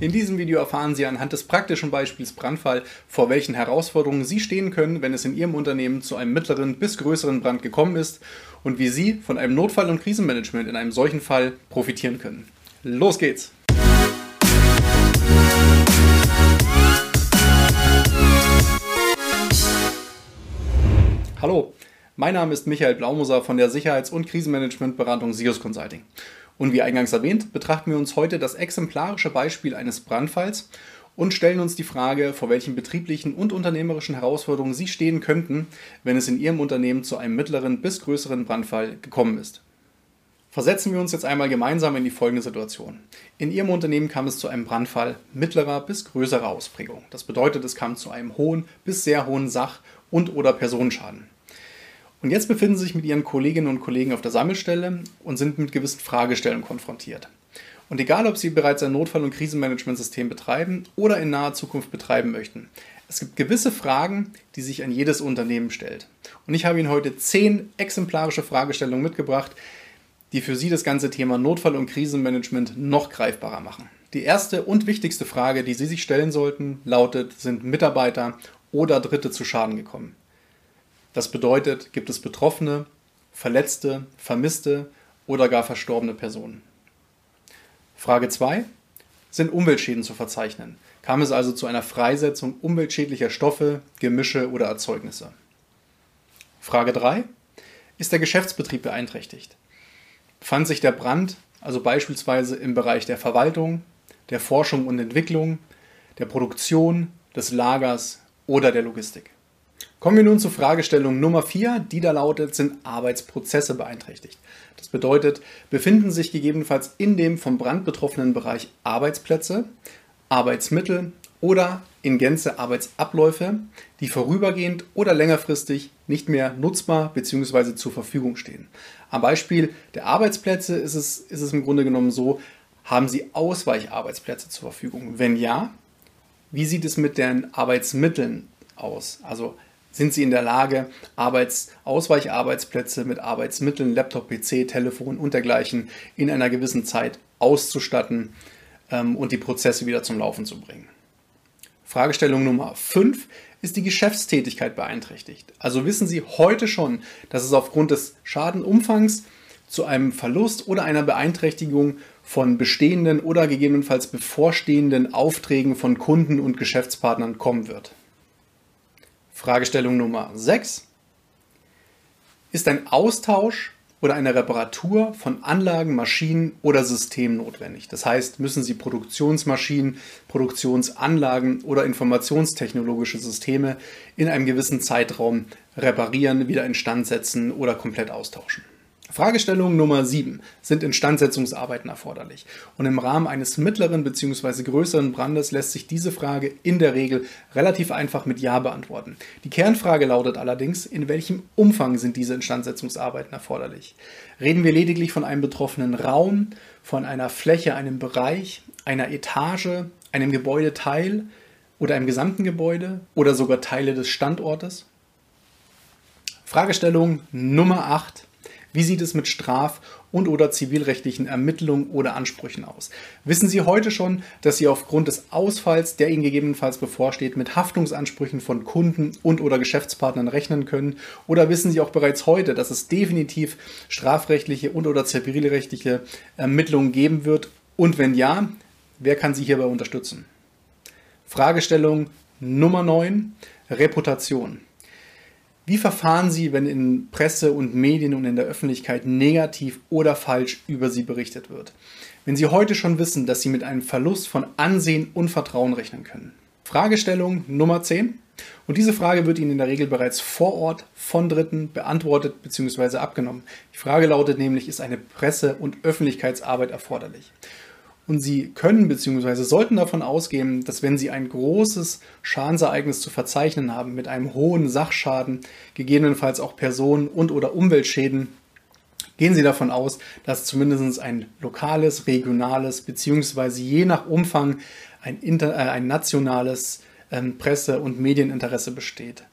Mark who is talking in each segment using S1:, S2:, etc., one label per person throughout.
S1: In diesem Video erfahren Sie anhand des praktischen Beispiels Brandfall, vor welchen Herausforderungen Sie stehen können, wenn es in Ihrem Unternehmen zu einem mittleren bis größeren Brand gekommen ist und wie Sie von einem Notfall- und Krisenmanagement in einem solchen Fall profitieren können. Los geht's! Hallo, mein Name ist Michael Blaumoser von der Sicherheits- und Krisenmanagementberatung SIOS Consulting. Und wie eingangs erwähnt, betrachten wir uns heute das exemplarische Beispiel eines Brandfalls und stellen uns die Frage, vor welchen betrieblichen und unternehmerischen Herausforderungen Sie stehen könnten, wenn es in Ihrem Unternehmen zu einem mittleren bis größeren Brandfall gekommen ist. Versetzen wir uns jetzt einmal gemeinsam in die folgende Situation. In Ihrem Unternehmen kam es zu einem Brandfall mittlerer bis größerer Ausprägung. Das bedeutet, es kam zu einem hohen bis sehr hohen Sach- und oder Personenschaden. Und jetzt befinden Sie sich mit Ihren Kolleginnen und Kollegen auf der Sammelstelle und sind mit gewissen Fragestellungen konfrontiert. Und egal, ob Sie bereits ein Notfall- und Krisenmanagementsystem betreiben oder in naher Zukunft betreiben möchten, es gibt gewisse Fragen, die sich an jedes Unternehmen stellt. Und ich habe Ihnen heute zehn exemplarische Fragestellungen mitgebracht, die für Sie das ganze Thema Notfall- und Krisenmanagement noch greifbarer machen. Die erste und wichtigste Frage, die Sie sich stellen sollten, lautet, sind Mitarbeiter oder Dritte zu Schaden gekommen? Das bedeutet, gibt es Betroffene, Verletzte, Vermisste oder gar verstorbene Personen. Frage 2. Sind Umweltschäden zu verzeichnen? Kam es also zu einer Freisetzung umweltschädlicher Stoffe, Gemische oder Erzeugnisse? Frage 3. Ist der Geschäftsbetrieb beeinträchtigt? Fand sich der Brand also beispielsweise im Bereich der Verwaltung, der Forschung und Entwicklung, der Produktion, des Lagers oder der Logistik? Kommen wir nun zur Fragestellung Nummer 4, die da lautet, sind Arbeitsprozesse beeinträchtigt? Das bedeutet, befinden sich gegebenenfalls in dem vom Brand betroffenen Bereich Arbeitsplätze, Arbeitsmittel oder in Gänze Arbeitsabläufe, die vorübergehend oder längerfristig nicht mehr nutzbar bzw. zur Verfügung stehen. Am Beispiel der Arbeitsplätze ist es, ist es im Grunde genommen so, haben Sie Ausweicharbeitsplätze zur Verfügung? Wenn ja, wie sieht es mit den Arbeitsmitteln aus? Also sind sie in der Lage, Arbeits Ausweicharbeitsplätze mit Arbeitsmitteln, Laptop, PC, Telefon und dergleichen in einer gewissen Zeit auszustatten ähm, und die Prozesse wieder zum Laufen zu bringen. Fragestellung Nummer 5. Ist die Geschäftstätigkeit beeinträchtigt? Also wissen Sie heute schon, dass es aufgrund des Schadenumfangs zu einem Verlust oder einer Beeinträchtigung von bestehenden oder gegebenenfalls bevorstehenden Aufträgen von Kunden und Geschäftspartnern kommen wird. Fragestellung Nummer 6. Ist ein Austausch oder eine Reparatur von Anlagen, Maschinen oder Systemen notwendig? Das heißt, müssen Sie Produktionsmaschinen, Produktionsanlagen oder informationstechnologische Systeme in einem gewissen Zeitraum reparieren, wieder instand setzen oder komplett austauschen? Fragestellung Nummer 7. Sind Instandsetzungsarbeiten erforderlich? Und im Rahmen eines mittleren bzw. größeren Brandes lässt sich diese Frage in der Regel relativ einfach mit Ja beantworten. Die Kernfrage lautet allerdings, in welchem Umfang sind diese Instandsetzungsarbeiten erforderlich? Reden wir lediglich von einem betroffenen Raum, von einer Fläche, einem Bereich, einer Etage, einem Gebäudeteil oder einem gesamten Gebäude oder sogar Teile des Standortes? Fragestellung Nummer 8. Wie sieht es mit straf- und oder zivilrechtlichen Ermittlungen oder Ansprüchen aus? Wissen Sie heute schon, dass Sie aufgrund des Ausfalls, der Ihnen gegebenenfalls bevorsteht, mit Haftungsansprüchen von Kunden und oder Geschäftspartnern rechnen können? Oder wissen Sie auch bereits heute, dass es definitiv strafrechtliche und oder zivilrechtliche Ermittlungen geben wird? Und wenn ja, wer kann Sie hierbei unterstützen? Fragestellung Nummer 9. Reputation. Wie verfahren Sie, wenn in Presse und Medien und in der Öffentlichkeit negativ oder falsch über Sie berichtet wird? Wenn Sie heute schon wissen, dass Sie mit einem Verlust von Ansehen und Vertrauen rechnen können? Fragestellung Nummer 10. Und diese Frage wird Ihnen in der Regel bereits vor Ort von Dritten beantwortet bzw. abgenommen. Die Frage lautet nämlich, ist eine Presse- und Öffentlichkeitsarbeit erforderlich? Und Sie können bzw. sollten davon ausgehen, dass wenn Sie ein großes Schadensereignis zu verzeichnen haben mit einem hohen Sachschaden, gegebenenfalls auch Personen und oder Umweltschäden, Gehen Sie davon aus, dass zumindest ein lokales, regionales beziehungsweise je nach Umfang ein, inter, äh, ein nationales ähm, Presse- und Medieninteresse besteht.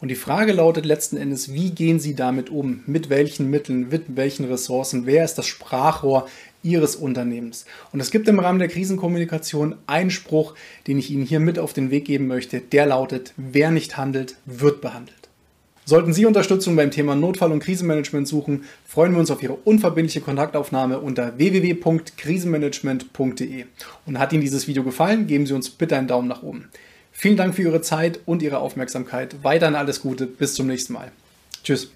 S1: Und die Frage lautet letzten Endes, wie gehen Sie damit um? Mit welchen Mitteln, mit welchen Ressourcen? Wer ist das Sprachrohr Ihres Unternehmens? Und es gibt im Rahmen der Krisenkommunikation einen Spruch, den ich Ihnen hier mit auf den Weg geben möchte. Der lautet, wer nicht handelt, wird behandelt. Sollten Sie Unterstützung beim Thema Notfall- und Krisenmanagement suchen, freuen wir uns auf Ihre unverbindliche Kontaktaufnahme unter www.krisenmanagement.de. Und hat Ihnen dieses Video gefallen, geben Sie uns bitte einen Daumen nach oben. Vielen Dank für Ihre Zeit und Ihre Aufmerksamkeit. Weiterhin alles Gute. Bis zum nächsten Mal. Tschüss.